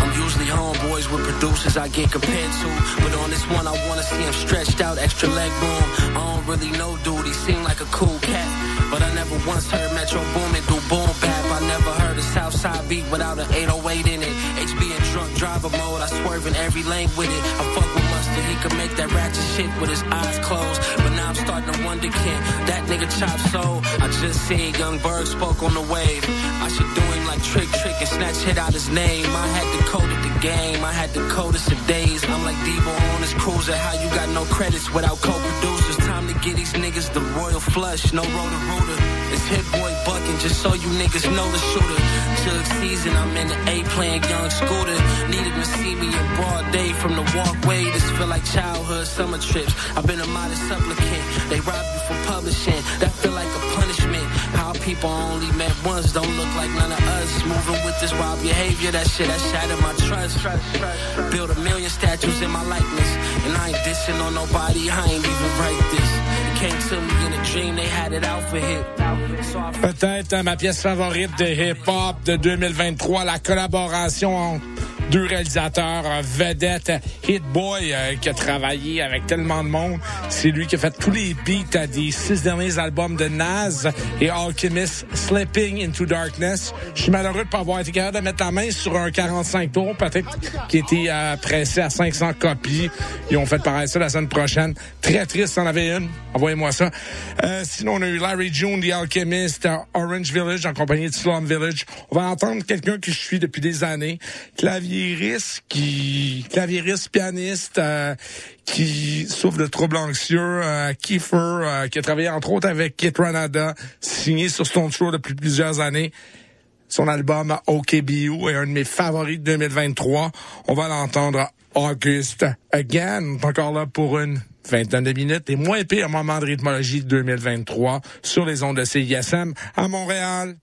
I'm usually homeboys with producers I get compared to. But on this one, I wanna see him stretched out, extra leg room. Um, Really know dude, he seemed like a cool cat. But I never once heard Metro Boomin do boom bap. I never heard a Southside beat without an 808 in it. HB in drunk driver mode, I swerve in every lane with it. I fuck with Mustard, he could make that ratchet shit with his eyes closed. But now I'm starting to wonder, can that nigga chop soul? I just seen Young Berg spoke on the wave. I should do him like Trick Trick and snatch hit out his name. I had to code it the game, I had the coldest of days. I'm like Debo on his cruiser, how you got no credits without co-producers? Get these niggas the royal flush, no rotor rooter. It's hit boy bucking, just so you niggas know the shooter. Jug season, I'm in the A playing young scooter. Needed to see me in broad day from the walkway. This feel like childhood summer trips. I've been a modest supplicant. They rob you for publishing. That feel like a punishment. How people only met once don't look like none of us. Moving with this wild behavior, that shit that shattered my trust. Build a million statues in my likeness. And I ain't dissing on nobody, I ain't even write this. Peut-être euh, ma pièce favorite de hip-hop de 2023, la collaboration entre deux réalisateurs euh, vedettes, Hit Boy euh, qui a travaillé avec tellement de monde. C'est lui qui a fait tous les beats des six derniers albums de Nas et Alchemist, Slipping into Darkness. Je suis malheureux de pas avoir été capable de mettre la main sur un 45 tours, peut-être qui était euh, pressé à 500 copies. Ils ont fait pareil ça la semaine prochaine. Très triste, en avait une. Envoyez-moi ça. Euh, sinon, on a eu Larry June, The Alchemist, euh, Orange Village, en compagnie de Slum Village. On va entendre quelqu'un que je suis depuis des années. Claviériste, qui, claviériste, pianiste, euh, qui souffre de troubles anxieux, Kiefer, qui a travaillé entre autres avec Kit Ranada, signé sur Stone Throw depuis plusieurs années. Son album OKBU est un de mes favoris de 2023. On va l'entendre August Again. Encore là pour une vingtaine de minutes et moins pire moment de rythmologie de 2023 sur les ondes de CISM à Montréal.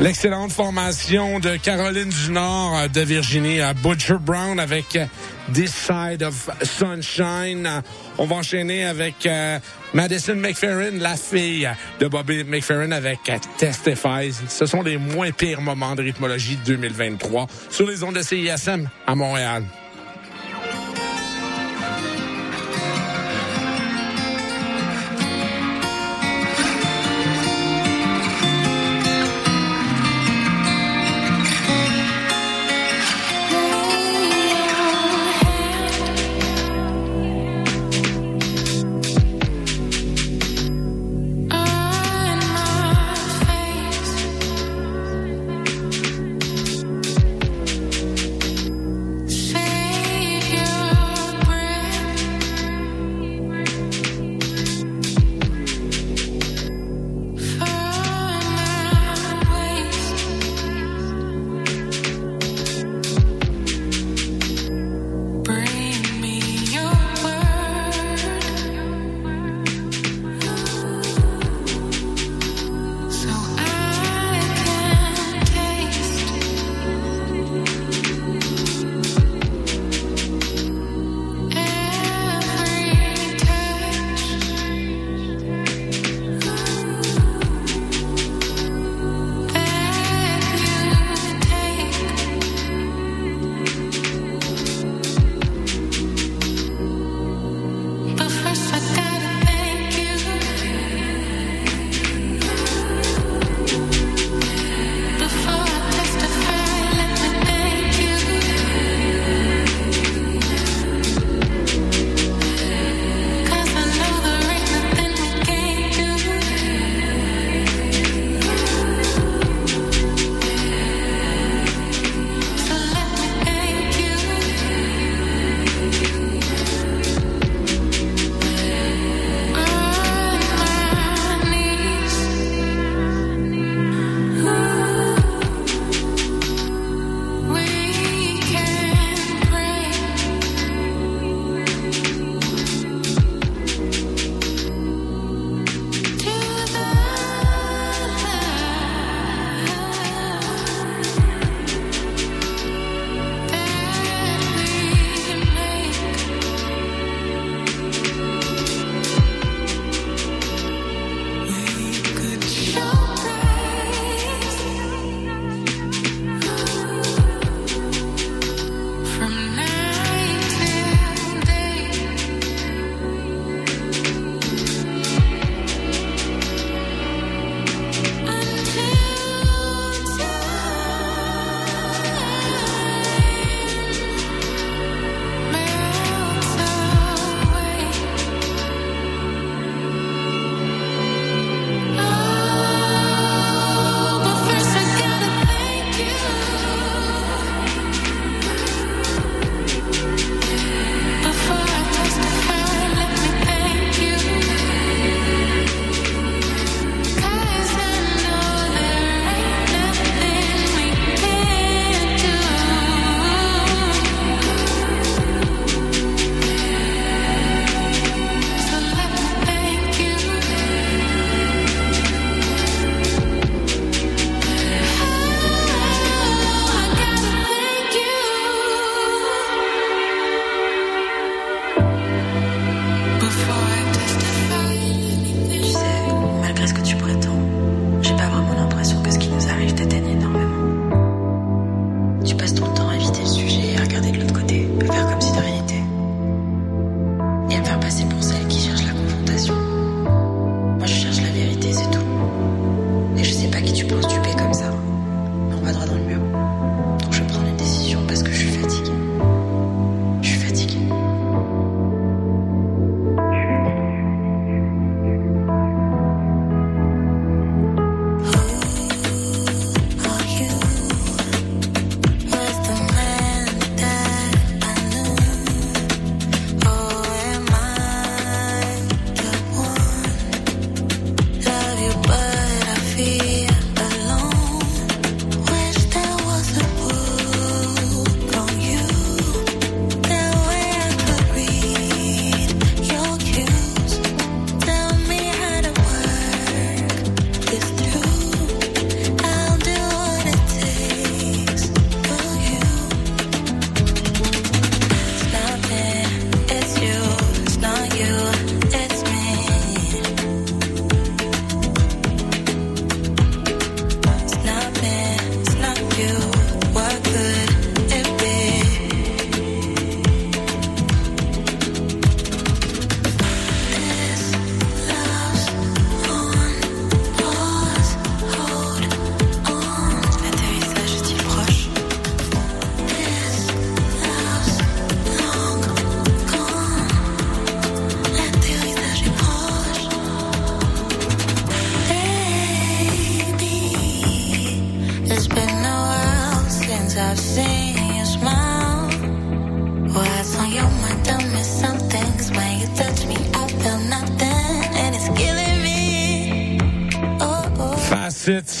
L'excellente formation de Caroline du Nord euh, de Virginie à Butcher Brown avec euh, This Side of Sunshine. On va enchaîner avec euh, Madison McFerrin, la fille de Bobby McFerrin avec Testifies. Ce sont les moins pires moments de rythmologie 2023 sur les ondes de CISM à Montréal.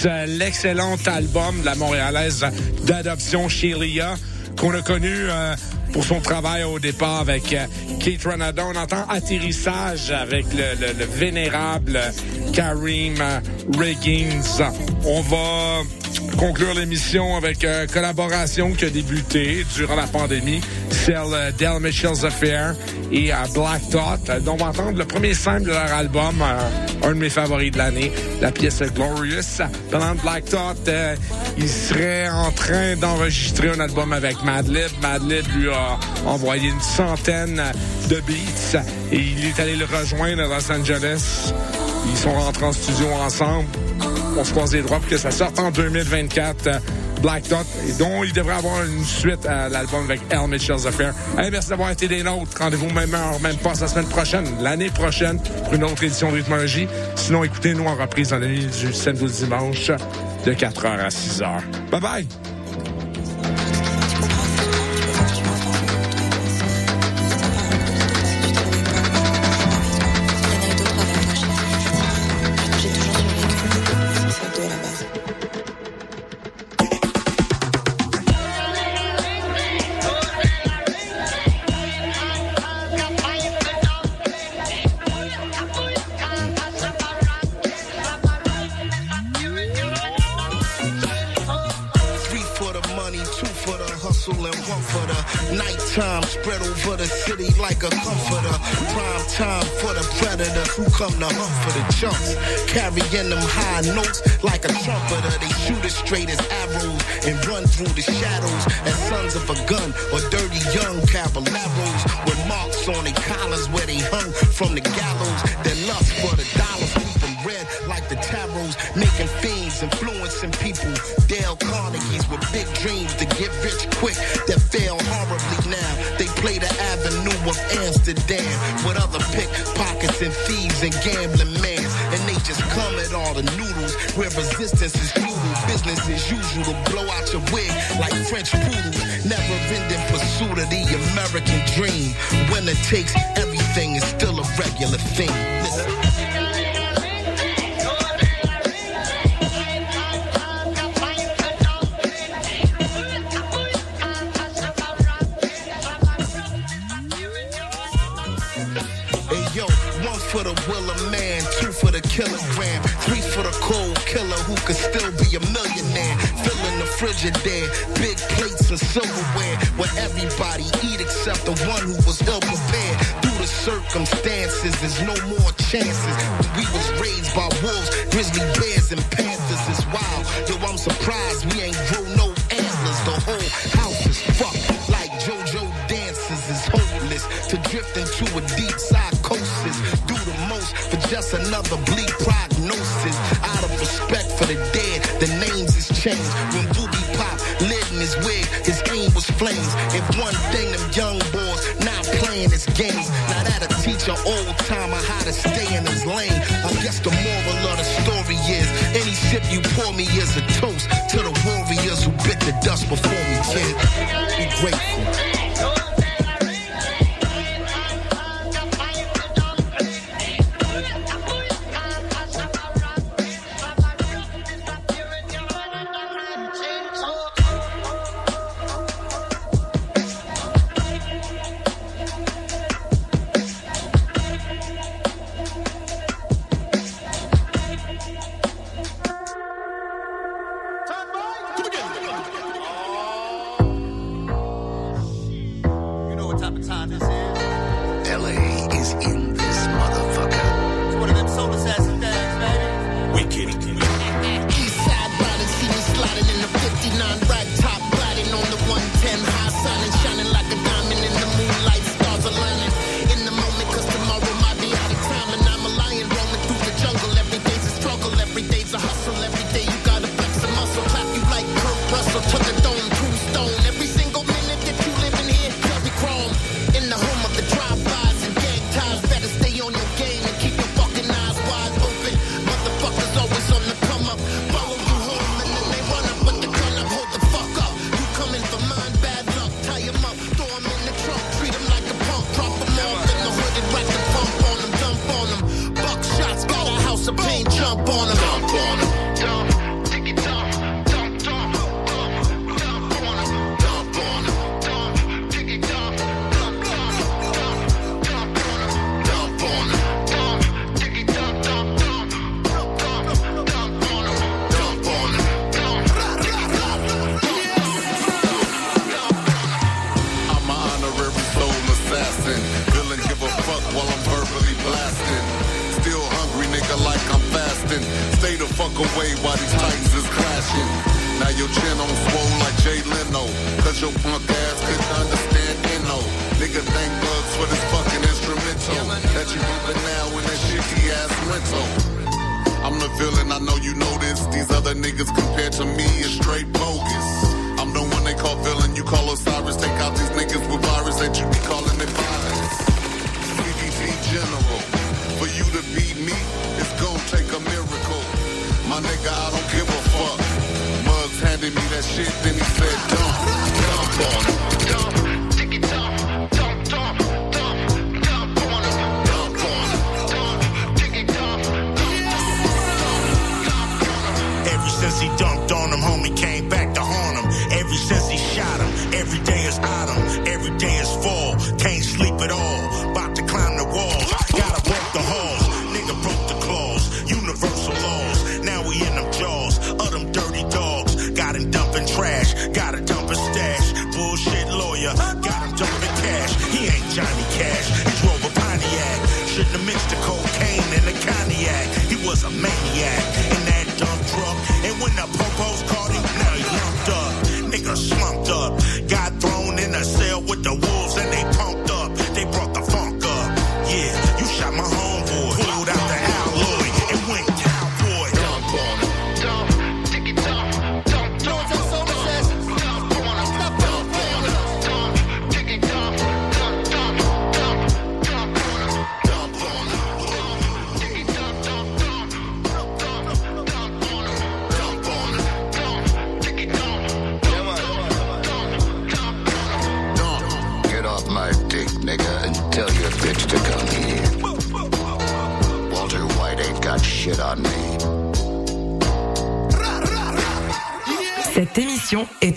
L'excellent album de la montréalaise d'adoption Shelia, qu'on a connu euh, pour son travail au départ avec euh, Kate Ranada. On entend Atterrissage avec le, le- le vénérable Karim euh, Riggins. On va conclure l'émission avec une collaboration qui a débuté durant la pandémie, celle euh, d'El Mitchell's Affair et Black Dot. Euh, dont on va entendre le premier simple de leur album, euh, un de mes favoris de l'année, la pièce Glorious. Pendant Black Dot, euh, il serait en train d'enregistrer un album avec Madlib. Madlib lui a envoyé une centaine de beats et il est allé le rejoindre à Los Angeles. Ils sont rentrés en studio ensemble. On se croise les droits pour que ça sorte en 2024. Black Dot, dont il devrait avoir une suite à l'album avec El Mitchell's Affair. Hey, merci d'avoir été des nôtres. Rendez-vous même heure, même pas la semaine prochaine, l'année prochaine, pour une autre édition de Rythmologie. Sinon, écoutez-nous en reprise dans la nuit du samedi au dimanche de 4h à 6h. Bye bye! Nighttime. Spread over the city like a comforter. Prime time for the predators who come to hunt for the chunks. Carrying them high notes like a trumpeter. They shoot as straight as arrows and run through the shadows as sons of a gun or dirty young caballeros with marks on their collars where they hung from the gallows. Their lust for the dollars making fiends, influencing people. Dale Carnegie's with big dreams to get rich quick that fail horribly now. They play the avenue of Amsterdam with other pickpockets and thieves and gambling men. And they just come at all the noodles where resistance is futile. Business as usual to blow out your wig like French poodles. Never ending pursuit of the American dream. When it takes everything is still a regular thing. Listen. Could still be a millionaire. Filling the Frigidaire, big plates and silverware where everybody eat except the one who was ill prepared. Due to circumstances, there's no more chances. We was raised by wolves, grizzly bears, and panthers. It's wild. Yo, I'm surprised we ain't grow no antlers. The whole house is fucked like JoJo dances is hopeless to drift into a deep psychosis. Do the most for just another bleak changed. When Booby Pop lit in his wig, his aim was flames. If one thing them young boys not playing is games, now that'll teach an old timer how to stay in his lane. I guess the moral of the story is any sip you pour me is a toast to the warriors who bit the dust before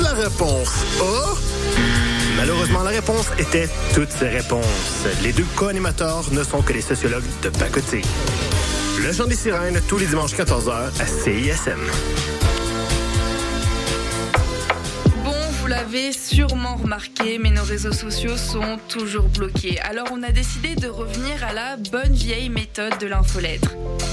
La réponse A. Malheureusement, la réponse était toutes ces réponses. Les deux co-animateurs ne sont que des sociologues de pacotille. Le chant des sirènes, tous les dimanches 14h à CISM. Vous l'avez sûrement remarqué, mais nos réseaux sociaux sont toujours bloqués. Alors on a décidé de revenir à la bonne vieille méthode de l'infolettre.